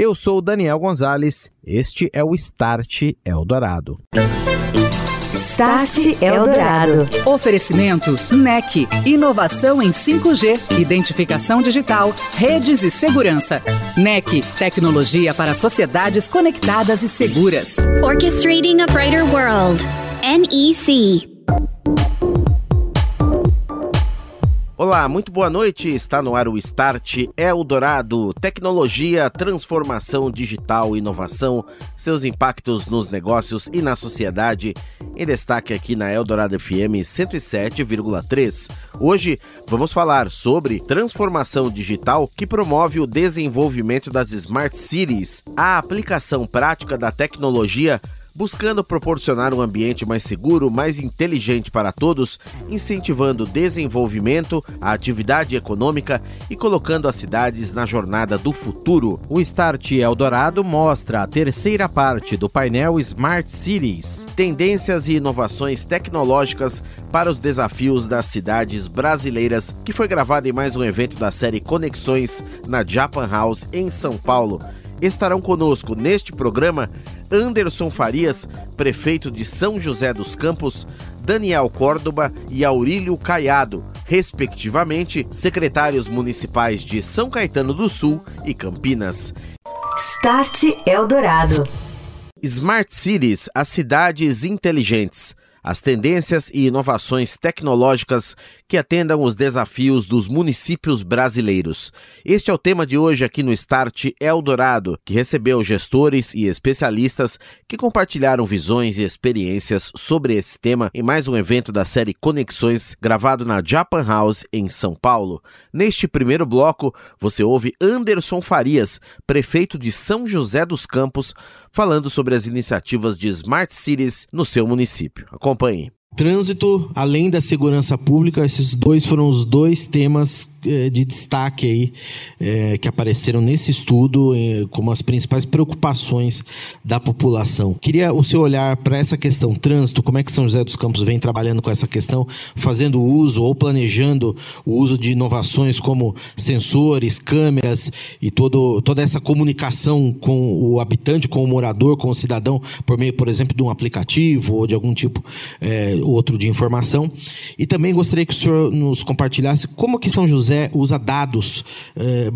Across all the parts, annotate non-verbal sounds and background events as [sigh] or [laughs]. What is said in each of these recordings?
Eu sou Daniel Gonzalez, este é o Start Eldorado. Start Eldorado. Oferecimento NEC. Inovação em 5G, identificação digital, redes e segurança. NEC. Tecnologia para sociedades conectadas e seguras. Orchestrating a Brighter World. NEC. Olá, muito boa noite. Está no ar o Start Eldorado. Tecnologia, transformação digital, inovação, seus impactos nos negócios e na sociedade. Em destaque aqui na Eldorado FM 107,3. Hoje vamos falar sobre transformação digital que promove o desenvolvimento das Smart Cities, a aplicação prática da tecnologia buscando proporcionar um ambiente mais seguro, mais inteligente para todos, incentivando o desenvolvimento, a atividade econômica e colocando as cidades na jornada do futuro. O Start Eldorado mostra a terceira parte do painel Smart Cities, tendências e inovações tecnológicas para os desafios das cidades brasileiras, que foi gravado em mais um evento da série Conexões na Japan House em São Paulo. Estarão conosco neste programa Anderson Farias, prefeito de São José dos Campos, Daniel Córdoba e Aurílio Caiado, respectivamente, secretários municipais de São Caetano do Sul e Campinas. Start Eldorado. Smart Cities, as cidades inteligentes as tendências e inovações tecnológicas que atendam os desafios dos municípios brasileiros. Este é o tema de hoje aqui no Start Eldorado, que recebeu gestores e especialistas que compartilharam visões e experiências sobre esse tema em mais um evento da série Conexões, gravado na Japan House em São Paulo. Neste primeiro bloco, você ouve Anderson Farias, prefeito de São José dos Campos, falando sobre as iniciativas de Smart Cities no seu município. Acompanhe. Trânsito, além da segurança pública, esses dois foram os dois temas de destaque aí é, que apareceram nesse estudo é, como as principais preocupações da população. Queria o seu olhar para essa questão trânsito, como é que São José dos Campos vem trabalhando com essa questão, fazendo uso ou planejando o uso de inovações como sensores, câmeras e todo, toda essa comunicação com o habitante, com o morador, com o cidadão, por meio, por exemplo, de um aplicativo ou de algum tipo é, outro de informação. E também gostaria que o senhor nos compartilhasse como que São José José usa dados, é,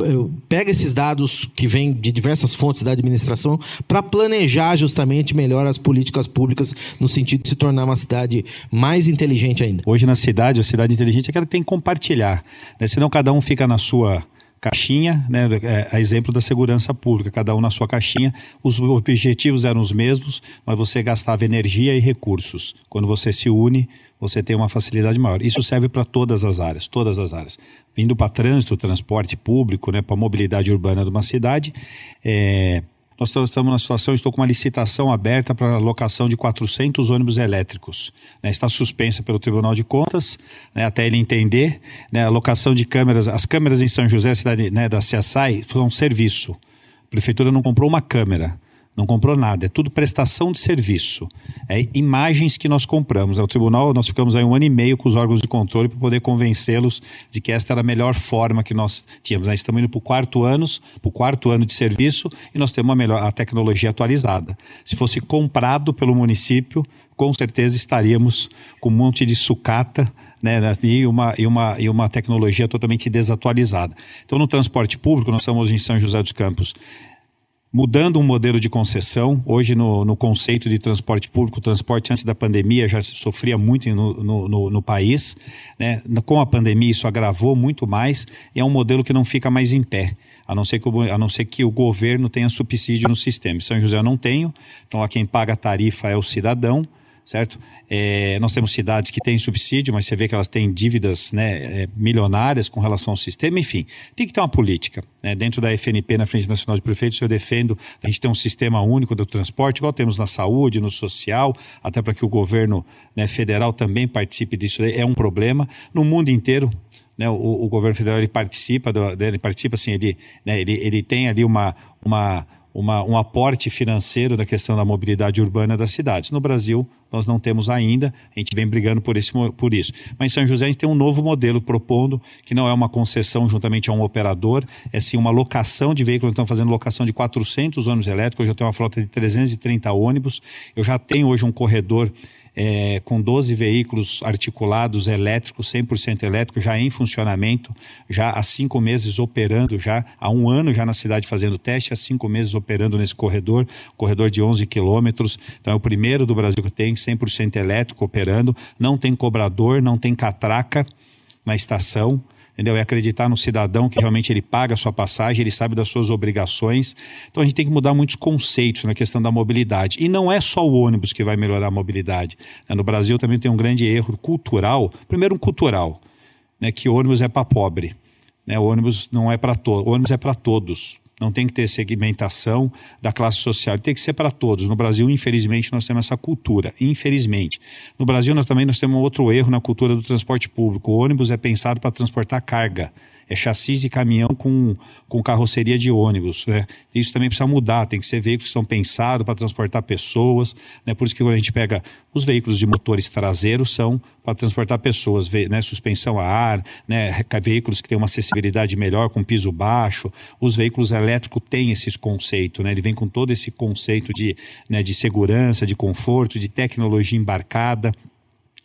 pega esses dados que vêm de diversas fontes da administração para planejar justamente melhor as políticas públicas no sentido de se tornar uma cidade mais inteligente ainda. Hoje na cidade, a cidade inteligente é aquela que tem que compartilhar, né? senão cada um fica na sua caixinha, né, é, a exemplo da segurança pública, cada um na sua caixinha, os objetivos eram os mesmos, mas você gastava energia e recursos. Quando você se une, você tem uma facilidade maior. Isso serve para todas as áreas, todas as áreas. Vindo para trânsito, transporte público, né, para a mobilidade urbana de uma cidade, é, nós estamos na situação, estou com uma licitação aberta para a locação de 400 ônibus elétricos. Né, está suspensa pelo Tribunal de Contas, né, até ele entender. Né, a locação de câmeras, as câmeras em São José, cidade né, da CSI, são um serviço. A prefeitura não comprou uma câmera não comprou nada, é tudo prestação de serviço. É imagens que nós compramos. O tribunal, nós ficamos aí um ano e meio com os órgãos de controle para poder convencê-los de que esta era a melhor forma que nós tínhamos. Nós estamos indo para o quarto ano, para o quarto ano de serviço e nós temos a melhor a tecnologia atualizada. Se fosse comprado pelo município, com certeza estaríamos com um monte de sucata né, e, uma, e, uma, e uma tecnologia totalmente desatualizada. Então, no transporte público, nós estamos em São José dos Campos mudando um modelo de concessão. Hoje, no, no conceito de transporte público, o transporte antes da pandemia já sofria muito no, no, no, país. Né? Com a pandemia, isso agravou muito mais e é um modelo que não fica mais em pé. A não, ser que o, a não ser que o governo tenha subsídio no sistema. São José não tem, então lá quem paga a tarifa é o cidadão, certo? É, nós temos cidades que têm subsídio, mas você vê que elas têm dívidas né, é, milionárias com relação ao sistema, enfim, tem que ter uma política. Né? Dentro da FNP, na Frente Nacional de Prefeitos, eu defendo a gente ter um sistema único do transporte, igual temos na saúde, no social, até para que o governo né, federal também participe disso, é um problema. No mundo inteiro, né, o, o, governo federal ele participa, do, ele participa assim, ele, né, ele, ele tem ali uma, uma uma, um aporte financeiro da questão da mobilidade urbana das cidades. No Brasil, nós não temos ainda, a gente vem brigando por, esse, por isso. Mas em São José a gente tem um novo modelo propondo, que não é uma concessão juntamente a um operador, é sim uma locação de veículos, estamos fazendo locação de 400 ônibus elétricos, eu já tenho uma frota de 330 ônibus, eu já tenho hoje um corredor é, com 12 veículos articulados elétricos, 100% elétricos, já em funcionamento, já há cinco meses operando, já há um ano já na cidade fazendo teste, há cinco meses operando nesse corredor, corredor de 11 quilômetros. Então é o primeiro do Brasil que tem 100% elétrico operando, não tem cobrador, não tem catraca na estação entendeu? É acreditar no cidadão que realmente ele paga a sua passagem, ele sabe das suas obrigações. Então a gente tem que mudar muitos conceitos na questão da mobilidade. E não é só o ônibus que vai melhorar a mobilidade. Né? No Brasil também tem um grande erro cultural. Primeiro, um cultural, né? que ônibus é para pobre. Né? O ônibus não é para todos, ônibus é para todos não tem que ter segmentação da classe social, tem que ser para todos. No Brasil, infelizmente, nós temos essa cultura, infelizmente. No Brasil, nós também nós temos outro erro na cultura do transporte público. O ônibus é pensado para transportar carga é chassis de caminhão com, com carroceria de ônibus. Né? Isso também precisa mudar, tem que ser veículos que são pensados para transportar pessoas. Né? Por isso que quando a gente pega os veículos de motores traseiros, são para transportar pessoas, né? suspensão a ar, né? veículos que têm uma acessibilidade melhor, com piso baixo. Os veículos elétricos têm esses conceitos, né? ele vem com todo esse conceito de, né, de segurança, de conforto, de tecnologia embarcada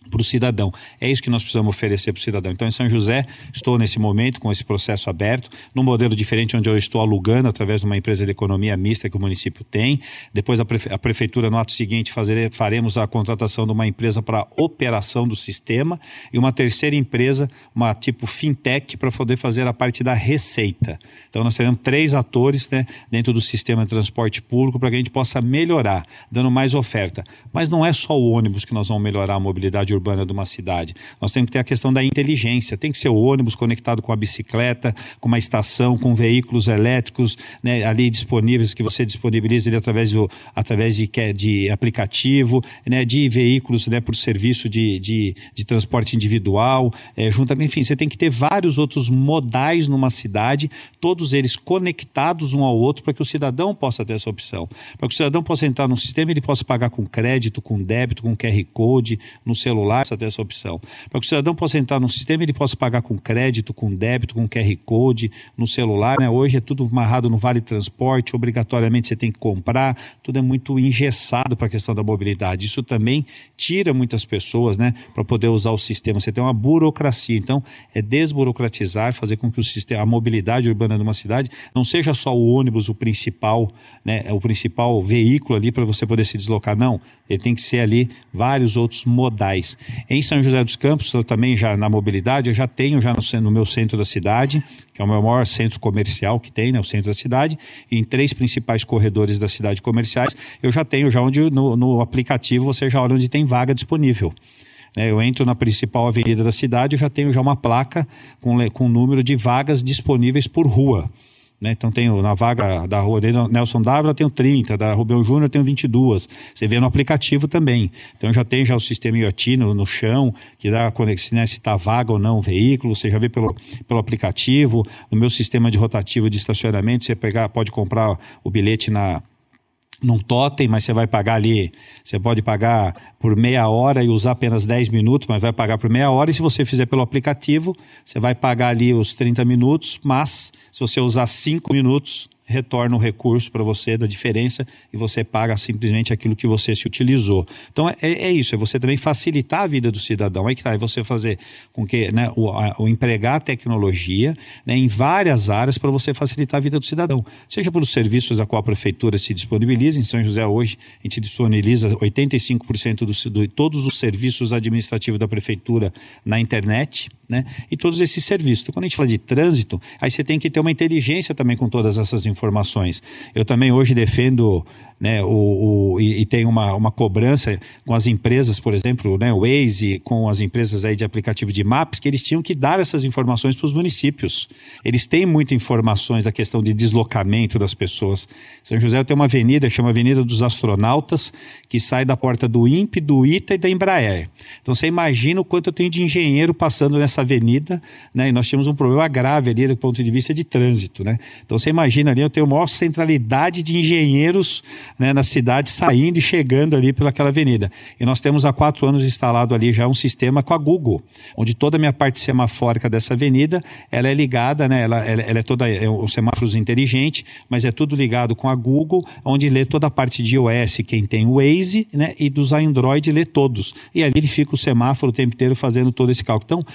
para o cidadão. É isso que nós precisamos oferecer para o cidadão. Então, em São José, estou nesse momento com esse processo aberto, num modelo diferente onde eu estou alugando através de uma empresa de economia mista que o município tem. Depois, a, prefe a prefeitura, no ato seguinte, fazer, faremos a contratação de uma empresa para operação do sistema e uma terceira empresa, uma tipo fintech, para poder fazer a parte da receita. Então, nós teremos três atores né, dentro do sistema de transporte público para que a gente possa melhorar, dando mais oferta. Mas não é só o ônibus que nós vamos melhorar a mobilidade urbana de uma cidade. Nós temos que ter a questão da inteligência. Tem que ser o ônibus conectado com a bicicleta, com uma estação, com veículos elétricos né, ali disponíveis que você disponibiliza ali através, do, através de, de aplicativo, né, de veículos né, por serviço de, de, de transporte individual, é, juntamente, enfim, você tem que ter vários outros modais numa cidade, todos eles conectados um ao outro para que o cidadão possa ter essa opção. Para que o cidadão possa entrar no sistema, ele possa pagar com crédito, com débito, com QR Code, no celular celular precisa ter essa opção. Para que o cidadão possa entrar no sistema, ele possa pagar com crédito, com débito, com QR Code, no celular. Né? Hoje é tudo amarrado no Vale Transporte, obrigatoriamente você tem que comprar, tudo é muito engessado para a questão da mobilidade. Isso também tira muitas pessoas né, para poder usar o sistema. Você tem uma burocracia. Então, é desburocratizar, fazer com que o sistema, a mobilidade urbana de uma cidade não seja só o ônibus o principal, né, o principal veículo ali para você poder se deslocar. Não, ele tem que ser ali vários outros modais. Em São José dos Campos, eu também já na mobilidade, eu já tenho já no, no meu centro da cidade, que é o meu maior centro comercial que tem, né, o centro da cidade, em três principais corredores da cidade comerciais, eu já tenho já onde no, no aplicativo você já olha onde tem vaga disponível né, eu entro na principal avenida da cidade, eu já tenho já uma placa com, com número de vagas disponíveis por rua. Né? Então, tenho na vaga da rua Nelson Dávila, tenho 30, da Rubel Júnior, tenho 22. Você vê no aplicativo também. Então, já tem já o sistema IoT no, no chão, que dá né, se está vaga ou não o veículo. Você já vê pelo, pelo aplicativo. No meu sistema de rotativo de estacionamento, você pegar, pode comprar o bilhete na num totem, mas você vai pagar ali, você pode pagar por meia hora e usar apenas 10 minutos, mas vai pagar por meia hora, e se você fizer pelo aplicativo, você vai pagar ali os 30 minutos, mas se você usar 5 minutos, retorna o recurso para você da diferença e você paga simplesmente aquilo que você se utilizou. Então é, é isso, é você também facilitar a vida do cidadão. Aí que tá, é você fazer com que né, o, a, o empregar a tecnologia né, em várias áreas para você facilitar a vida do cidadão. Seja pelos serviços a qual a prefeitura se disponibiliza, em São José hoje a gente disponibiliza 85% do, de todos os serviços administrativos da prefeitura na internet, né? E todos esses serviços. Então, quando a gente fala de trânsito, aí você tem que ter uma inteligência também com todas essas informações informações. Eu também hoje defendo né, o, o e, e, tem uma, uma cobrança com as empresas, por exemplo, né, o Waze, com as empresas aí de aplicativo de maps, que eles tinham que dar essas informações para os municípios. Eles têm muitas informações da questão de deslocamento das pessoas. São José tem uma avenida que chama Avenida dos Astronautas, que sai da porta do INPE, do ITA e da Embraer. Então você imagina o quanto eu tenho de engenheiro passando nessa avenida, né, e nós tínhamos um problema grave ali do ponto de vista de trânsito. Né? Então você imagina ali, eu tenho maior centralidade de engenheiros né, na cidade, saindo e chegando ali pelaquela avenida. E nós temos há quatro anos instalado ali já um sistema com a Google, onde toda a minha parte semafórica dessa avenida, ela é ligada, né, ela, ela, ela é toda, é um semáforos inteligente, mas é tudo ligado com a Google, onde lê toda a parte de iOS, quem tem o Waze, né, e dos Android lê todos. E ali ele fica o semáforo o tempo inteiro fazendo todo esse cálculo. Então,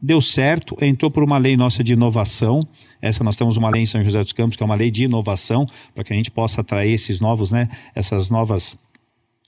deu certo, entrou por uma lei nossa de inovação, essa nós temos uma lei em São José dos Campos, que é uma lei de inovação, para que a gente possa atrair esses novos, né, essas novas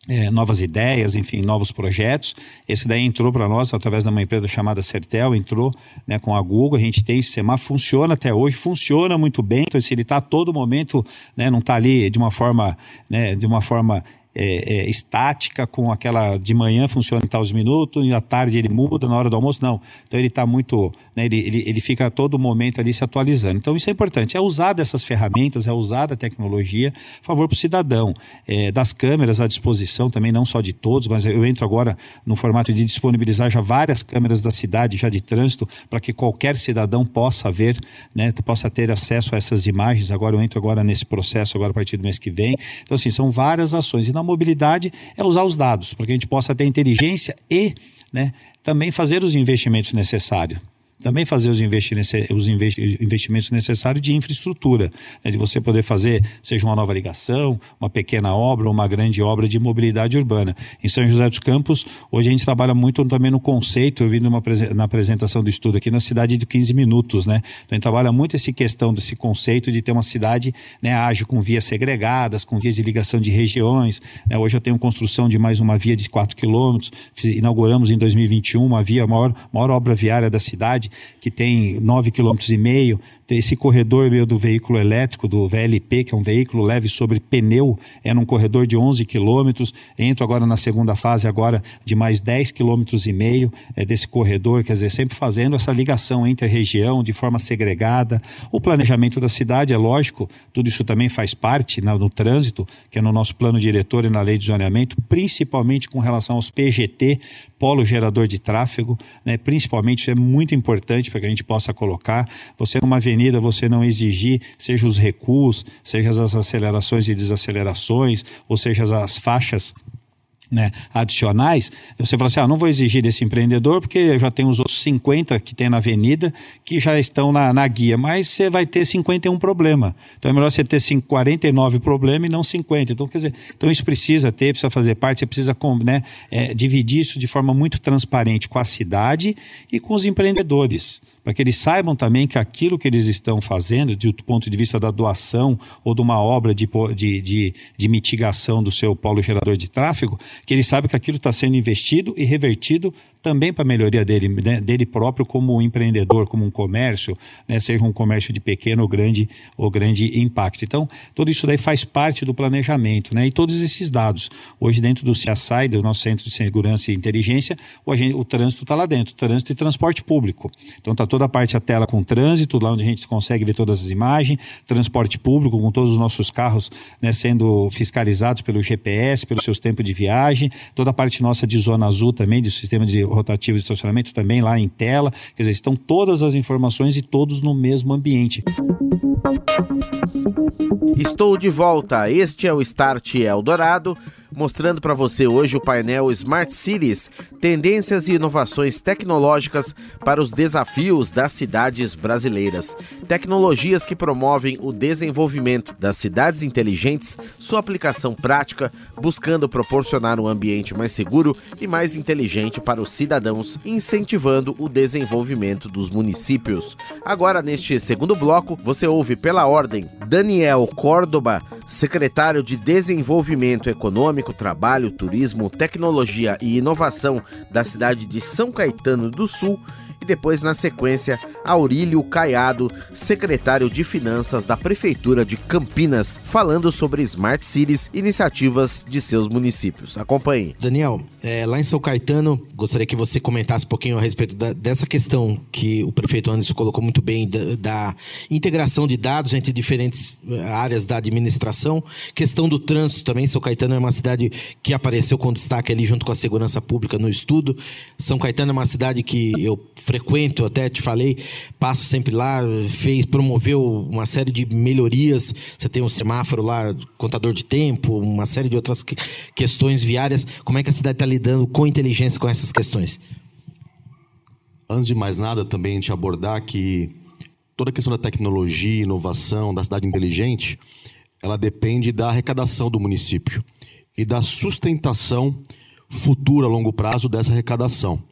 é, novas ideias, enfim, novos projetos. Esse daí entrou para nós através de uma empresa chamada Certel, entrou né, com a Google. A gente tem esse semáforo, funciona até hoje, funciona muito bem. Então, se ele está a todo momento, né, não está ali de uma forma, né, de uma forma é, é, estática, com aquela de manhã funciona em tais minutos, e à tarde ele muda, na hora do almoço, não. Então ele está muito, né, ele, ele, ele fica a todo momento ali se atualizando. Então isso é importante, é usar dessas ferramentas, é usar da tecnologia a favor para o cidadão. É, das câmeras à disposição também, não só de todos, mas eu entro agora no formato de disponibilizar já várias câmeras da cidade, já de trânsito, para que qualquer cidadão possa ver, né, possa ter acesso a essas imagens. Agora eu entro agora nesse processo, agora a partir do mês que vem. Então assim, são várias ações. E na mobilidade é usar os dados, para que a gente possa ter inteligência e né, também fazer os investimentos necessários também fazer os, investimentos necessários de infraestrutura, né, de você poder fazer, seja uma nova ligação, uma pequena obra uma grande obra de mobilidade urbana. Em São José dos Campos, hoje a gente trabalha muito também no conceito, eu vi numa, na apresentação do estudo aqui, na cidade de 15 minutos, né? Então a gente trabalha muito essa questão desse conceito de ter uma cidade né, ágil, com vias segregadas, com vias de ligação de regiões. Né? Hoje eu tenho construção de mais uma via de 4 quilômetros, inauguramos em 2021 uma via, a maior, maior obra viária da cidade, que tem 9,5 km esse corredor meio do veículo elétrico, do VLP, que é um veículo leve sobre pneu, é num corredor de 11 quilômetros. Entro agora na segunda fase agora de mais 10 quilômetros e meio é, desse corredor, quer dizer, sempre fazendo essa ligação entre a região de forma segregada. O planejamento da cidade, é lógico, tudo isso também faz parte na, no trânsito, que é no nosso plano diretor e na lei de zoneamento, principalmente com relação aos PGT, polo gerador de tráfego, né? principalmente isso é muito importante para que a gente possa colocar. Você numa avenida avenida você não exigir, seja os recuos, seja as acelerações e desacelerações, ou seja as faixas né, adicionais, você fala assim, ah, não vou exigir desse empreendedor porque eu já tenho os outros 50 que tem na avenida que já estão na, na guia, mas você vai ter 51 problema. Então é melhor você ter 49 problemas e não 50. Então, quer dizer, então isso precisa ter, precisa fazer parte, você precisa né, é, dividir isso de forma muito transparente com a cidade e com os empreendedores para que eles saibam também que aquilo que eles estão fazendo, do ponto de vista da doação ou de uma obra de, de, de, de mitigação do seu polo gerador de tráfego, que eles saibam que aquilo está sendo investido e revertido também para a melhoria dele, né, dele próprio como empreendedor, como um comércio, né, seja um comércio de pequeno ou grande, ou grande impacto. Então, tudo isso daí faz parte do planejamento, né, e todos esses dados. Hoje, dentro do CSI, do nosso Centro de Segurança e Inteligência, o, agente, o trânsito está lá dentro, trânsito e transporte público. Então, está toda a parte da tela com trânsito, lá onde a gente consegue ver todas as imagens, transporte público, com todos os nossos carros né, sendo fiscalizados pelo GPS, pelos seus tempos de viagem, toda a parte nossa de zona azul também, do sistema de rotativo de estacionamento também lá em tela. Quer dizer, estão todas as informações e todos no mesmo ambiente. Estou de volta. Este é o Start Eldorado mostrando para você hoje o painel Smart Cities, tendências e inovações tecnológicas para os desafios das cidades brasileiras. Tecnologias que promovem o desenvolvimento das cidades inteligentes, sua aplicação prática, buscando proporcionar um ambiente mais seguro e mais inteligente para os cidadãos, incentivando o desenvolvimento dos municípios. Agora, neste segundo bloco, você ouve pela ordem Daniel Córdoba, secretário de Desenvolvimento Econômico Trabalho, Turismo, Tecnologia e Inovação da cidade de São Caetano do Sul e depois, na sequência, Aurílio Caiado, secretário de Finanças da Prefeitura de Campinas, falando sobre Smart Cities, iniciativas de seus municípios. Acompanhe. Daniel, é, lá em São Caetano, gostaria que você comentasse um pouquinho a respeito da, dessa questão que o prefeito Anderson colocou muito bem, da, da integração de dados entre diferentes eh, áreas da administração, questão do trânsito também. São Caetano é uma cidade que apareceu com destaque ali junto com a segurança pública no estudo. São Caetano é uma cidade que eu frequento, até te falei, passo sempre lá, fez, promoveu uma série de melhorias. Você tem um semáforo lá, contador de tempo, uma série de outras questões viárias. Como é que a cidade está lidando com inteligência com essas questões? Antes de mais nada, também a gente abordar que toda a questão da tecnologia, inovação, da cidade inteligente, ela depende da arrecadação do município e da sustentação futura a longo prazo dessa arrecadação.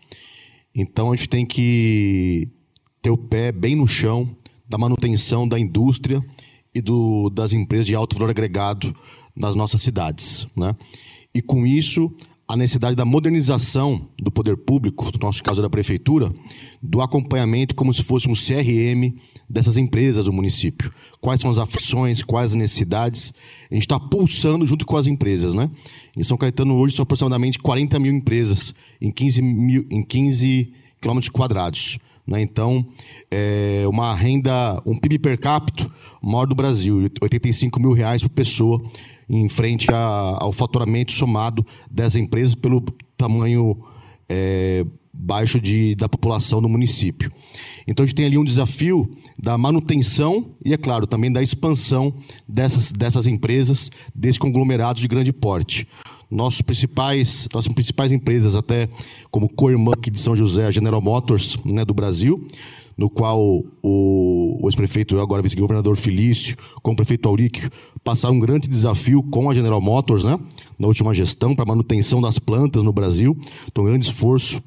Então a gente tem que ter o pé bem no chão da manutenção da indústria e do, das empresas de alto valor agregado nas nossas cidades. Né? E com isso, a necessidade da modernização do poder público, no nosso caso da prefeitura, do acompanhamento como se fosse um CRM dessas empresas do município. Quais são as aflições, quais as necessidades. A gente está pulsando junto com as empresas. Né? Em São Caetano, hoje, são aproximadamente 40 mil empresas em 15, mil, em 15 quilômetros quadrados. Né? Então, é uma renda, um PIB per capita maior do Brasil, 85 mil reais por pessoa, em frente a, ao faturamento somado das empresas pelo tamanho é, baixo de, da população do município. Então a gente tem ali um desafio da manutenção e, é claro, também da expansão dessas, dessas empresas, desses conglomerados de grande porte. Nossos principais, nossas principais empresas, até como co-irmã aqui de São José, a General Motors, né, do Brasil, no qual o, o ex-prefeito, agora vice-governador Felício, com o prefeito Auríquio, passaram um grande desafio com a General Motors, né, na última gestão, para manutenção das plantas no Brasil. Então, um grande esforço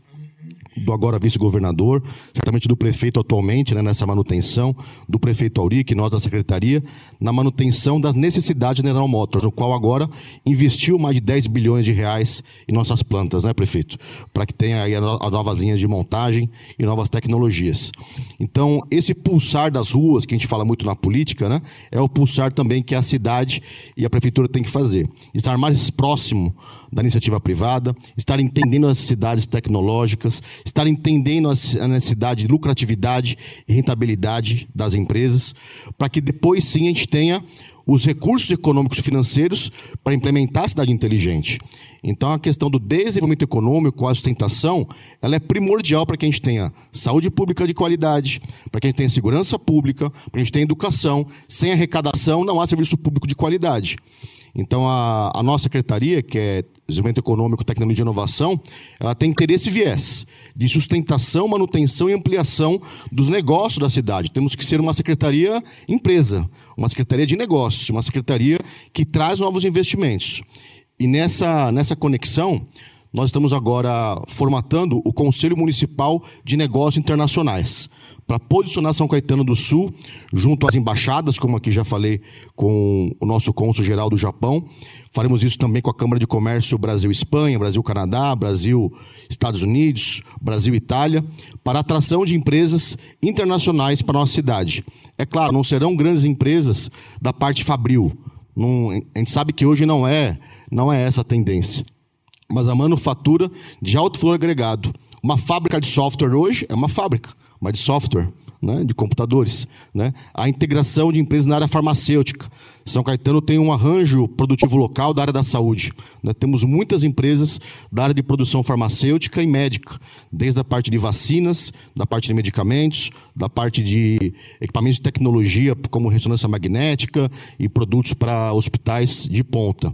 do agora vice-governador, certamente do prefeito atualmente, né, nessa manutenção, do prefeito Auric, nós da secretaria, na manutenção das necessidades da General Motors, no qual agora investiu mais de 10 bilhões de reais em nossas plantas, né, prefeito? Para que tenha aí as novas linhas de montagem e novas tecnologias. Então, esse pulsar das ruas, que a gente fala muito na política, né, é o pulsar também que a cidade e a prefeitura tem que fazer. Estar mais próximo da iniciativa privada, estar entendendo as necessidades tecnológicas, estar entendendo a necessidade de lucratividade e rentabilidade das empresas, para que depois sim a gente tenha os recursos econômicos e financeiros para implementar a cidade inteligente. Então, a questão do desenvolvimento econômico, a sustentação, ela é primordial para que a gente tenha saúde pública de qualidade, para que a gente tenha segurança pública, para que a gente tenha educação. Sem arrecadação, não há serviço público de qualidade. Então, a, a nossa secretaria, que é Desenvolvimento Econômico, Tecnologia e Inovação, ela tem interesse viés de sustentação, manutenção e ampliação dos negócios da cidade. Temos que ser uma secretaria empresa, uma secretaria de negócios, uma secretaria que traz novos investimentos. E nessa, nessa conexão, nós estamos agora formatando o Conselho Municipal de Negócios Internacionais para posicionar São Caetano do Sul junto às embaixadas, como aqui já falei com o nosso cônsul geral do Japão. Faremos isso também com a Câmara de Comércio Brasil-Espanha, Brasil-Canadá, Brasil-Estados Unidos, Brasil-Itália, para atração de empresas internacionais para a nossa cidade. É claro, não serão grandes empresas da parte fabril. Não, a gente sabe que hoje não é, não é essa a tendência. Mas a manufatura de alto valor agregado. Uma fábrica de software hoje é uma fábrica mas de software, né, de computadores. Né? A integração de empresas na área farmacêutica. São Caetano tem um arranjo produtivo local da área da saúde. Temos muitas empresas da área de produção farmacêutica e médica, desde a parte de vacinas, da parte de medicamentos, da parte de equipamentos de tecnologia, como ressonância magnética e produtos para hospitais de ponta.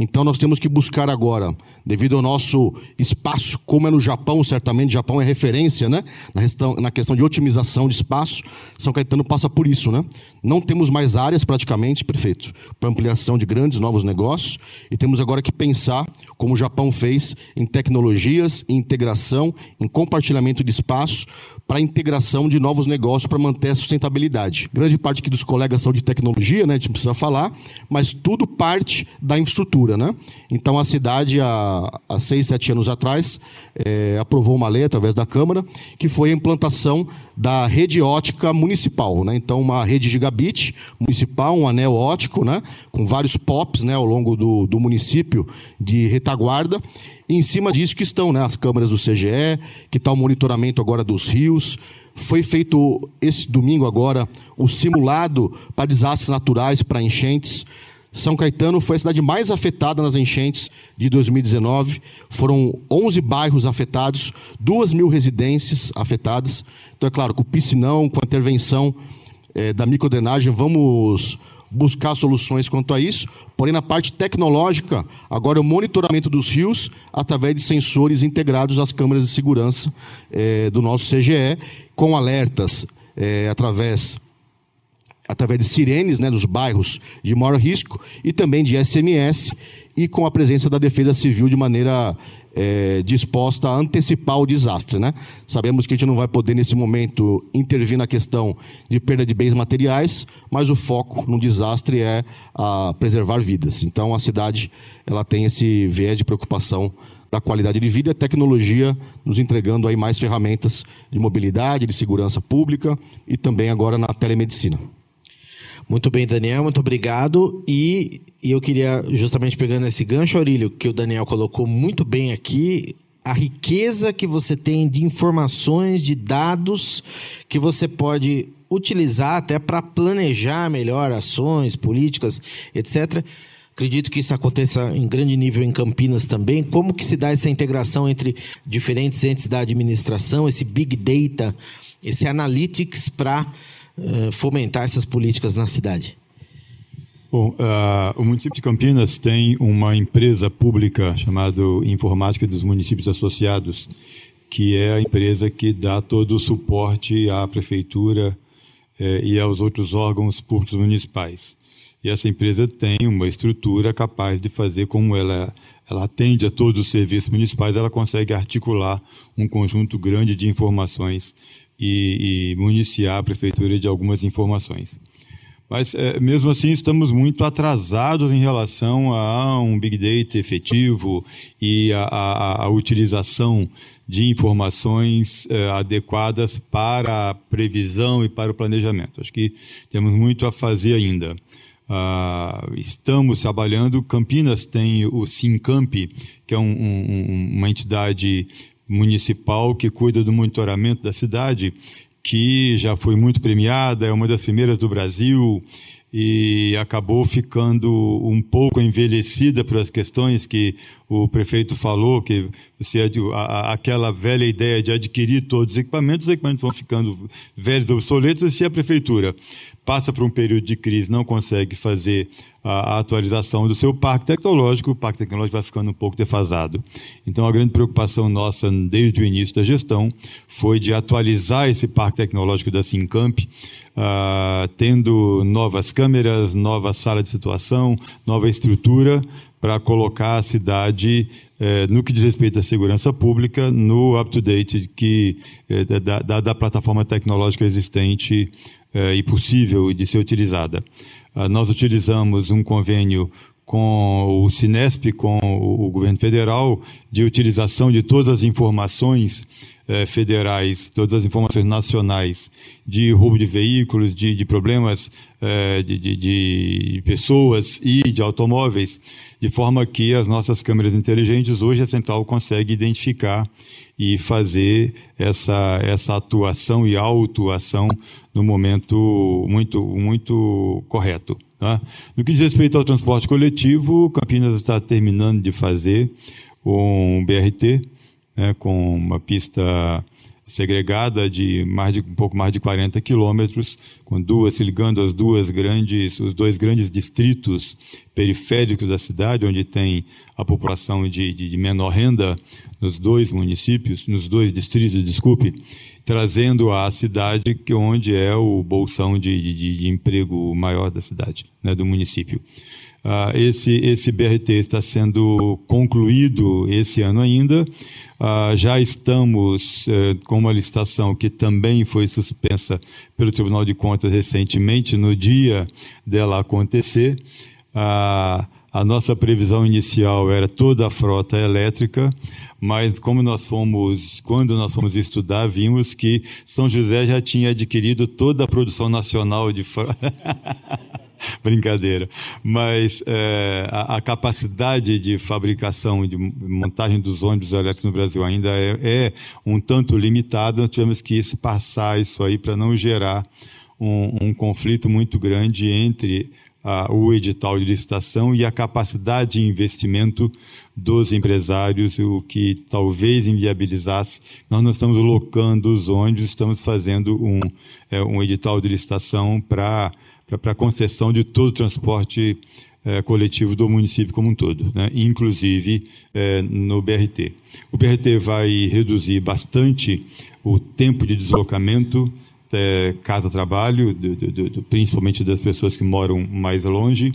Então nós temos que buscar agora, devido ao nosso espaço, como é no Japão, certamente Japão é referência né? na, questão, na questão de otimização de espaço, São Caetano passa por isso, né? Não temos mais áreas praticamente, prefeito, para ampliação de grandes novos negócios e temos agora que pensar, como o Japão fez, em tecnologias, em integração, em compartilhamento de espaço para a integração de novos negócios para manter a sustentabilidade. Grande parte aqui dos colegas são de tecnologia, né? A gente precisa falar, mas tudo parte da infraestrutura, né? Então a cidade, há, há seis, sete anos atrás, é, aprovou uma lei através da Câmara que foi a implantação da rede ótica municipal, né? Então uma rede gigabit municipal, um anel ótico, né? Com vários POPs, né? Ao longo do, do município de retaguarda. E em cima disso que estão né, as câmeras do CGE, que está o monitoramento agora dos rios. Foi feito esse domingo agora o simulado para desastres naturais, para enchentes. São Caetano foi a cidade mais afetada nas enchentes de 2019. Foram 11 bairros afetados, 2 mil residências afetadas. Então, é claro, com o piscinão, com a intervenção é, da microdrenagem, vamos buscar soluções quanto a isso. Porém, na parte tecnológica, agora é o monitoramento dos rios através de sensores integrados às câmeras de segurança é, do nosso CGE, com alertas é, através através de sirenes né, dos bairros de maior risco e também de SMS e com a presença da Defesa Civil de maneira é, disposta a antecipar o desastre. Né? Sabemos que a gente não vai poder, nesse momento, intervir na questão de perda de bens materiais, mas o foco no desastre é a preservar vidas. Então, a cidade ela tem esse viés de preocupação da qualidade de vida a tecnologia nos entregando aí mais ferramentas de mobilidade, de segurança pública e também agora na telemedicina. Muito bem, Daniel, muito obrigado. E, e eu queria, justamente pegando esse gancho, Aurílio, que o Daniel colocou muito bem aqui, a riqueza que você tem de informações, de dados que você pode utilizar até para planejar melhor ações, políticas, etc. Acredito que isso aconteça em grande nível em Campinas também. Como que se dá essa integração entre diferentes entes da administração, esse big data, esse analytics para uh, fomentar essas políticas na cidade? Bom, uh, o município de Campinas tem uma empresa pública chamada Informática dos Municípios Associados, que é a empresa que dá todo o suporte à prefeitura eh, e aos outros órgãos públicos municipais. E essa empresa tem uma estrutura capaz de fazer como ela, ela atende a todos os serviços municipais, ela consegue articular um conjunto grande de informações e, e municiar a prefeitura de algumas informações. Mas, é, mesmo assim, estamos muito atrasados em relação a um Big Data efetivo e a, a, a utilização de informações é, adequadas para a previsão e para o planejamento. Acho que temos muito a fazer ainda. Uh, estamos trabalhando. Campinas tem o Sincamp, que é um, um, uma entidade municipal que cuida do monitoramento da cidade, que já foi muito premiada, é uma das primeiras do Brasil e acabou ficando um pouco envelhecida por as questões que o prefeito falou, que você, aquela velha ideia de adquirir todos os equipamentos, os equipamentos vão ficando velhos, obsoletos, e se a prefeitura passa por um período de crise, não consegue fazer a, atualização do seu parque tecnológico, o parque tecnológico vai ficando um pouco defasado. Então, a grande preocupação nossa desde o início da gestão foi de atualizar esse parque tecnológico da Sincamp, uh, tendo novas câmeras, nova sala de situação, nova estrutura, para colocar a cidade, eh, no que diz respeito à segurança pública, no up-to-date eh, da, da, da, plataforma tecnológica existente eh, e possível de ser utilizada. Ah, nós utilizamos um convênio com o Sinesp, com o governo federal, de utilização de todas as informações eh, federais, todas as informações nacionais de roubo de veículos, de, de problemas eh, de, de, de, pessoas e de automóveis, de forma que as nossas câmeras inteligentes, hoje a Central consegue identificar e fazer essa, essa atuação e autuação no momento muito, muito correto. Tá? No que diz respeito ao transporte coletivo, Campinas está terminando de fazer um BRT, né, com uma pista segregada de mais de um pouco mais de 40 quilômetros, com duas se ligando as duas grandes, os dois grandes distritos periféricos da cidade, onde tem a população de, de, de menor renda nos dois municípios, nos dois distritos, desculpe, trazendo a cidade que onde é o bolsão de, de, de emprego maior da cidade, né, do município. Uh, esse, esse BRT está sendo concluído esse ano ainda. Uh, já estamos uh, com uma licitação que também foi suspensa pelo Tribunal de Contas recentemente, no dia dela acontecer. Uh, a nossa previsão inicial era toda a frota elétrica, mas como nós fomos, quando nós fomos estudar, vimos que São José já tinha adquirido toda a produção nacional de frota. [laughs] Brincadeira. Mas é, a, a, capacidade de fabricação de montagem dos ônibus elétricos no Brasil ainda é, é um tanto limitada. Nós tivemos que passar isso aí para não gerar um, um, conflito muito grande entre o edital de licitação e a capacidade de investimento dos empresários, o que talvez inviabilizasse. Nós não estamos locando os ônibus, estamos fazendo um, é, um edital de licitação para para concessão de todo o transporte é, coletivo do município como um todo, né? inclusive é, no BRT. O BRT vai reduzir bastante o tempo de deslocamento é, casa-trabalho, principalmente das pessoas que moram mais longe.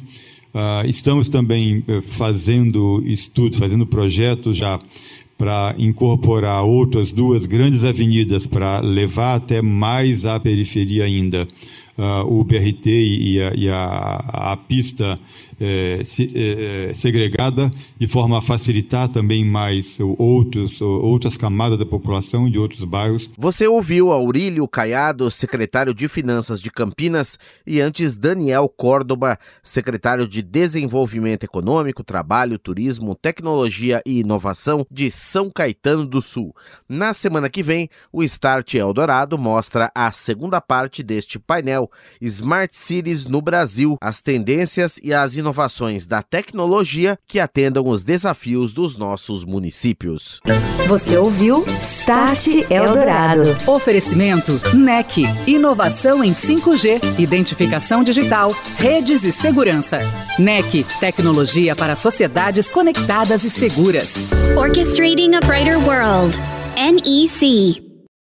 Uh, estamos também é, fazendo estudos, fazendo projetos já para incorporar outras duas grandes avenidas para levar até mais à periferia ainda uh, o BRT e a, e a, a pista é, se, é, segregada, de forma a facilitar também mais outros, outras camadas da população de outros bairros. Você ouviu Aurílio Caiado, secretário de Finanças de Campinas, e antes Daniel Córdoba, secretário de Desenvolvimento Econômico, Trabalho, Turismo, Tecnologia e Inovação de São Caetano do Sul. Na semana que vem, o Start Eldorado mostra a segunda parte deste painel Smart Cities no Brasil, as tendências e as inovações da tecnologia que atendam os desafios dos nossos municípios. Você ouviu Start Eldorado. Oferecimento NEC, inovação em 5G, identificação digital, redes e segurança. NEC, tecnologia para sociedades conectadas e seguras. Orchestrating a Brighter World. NEC.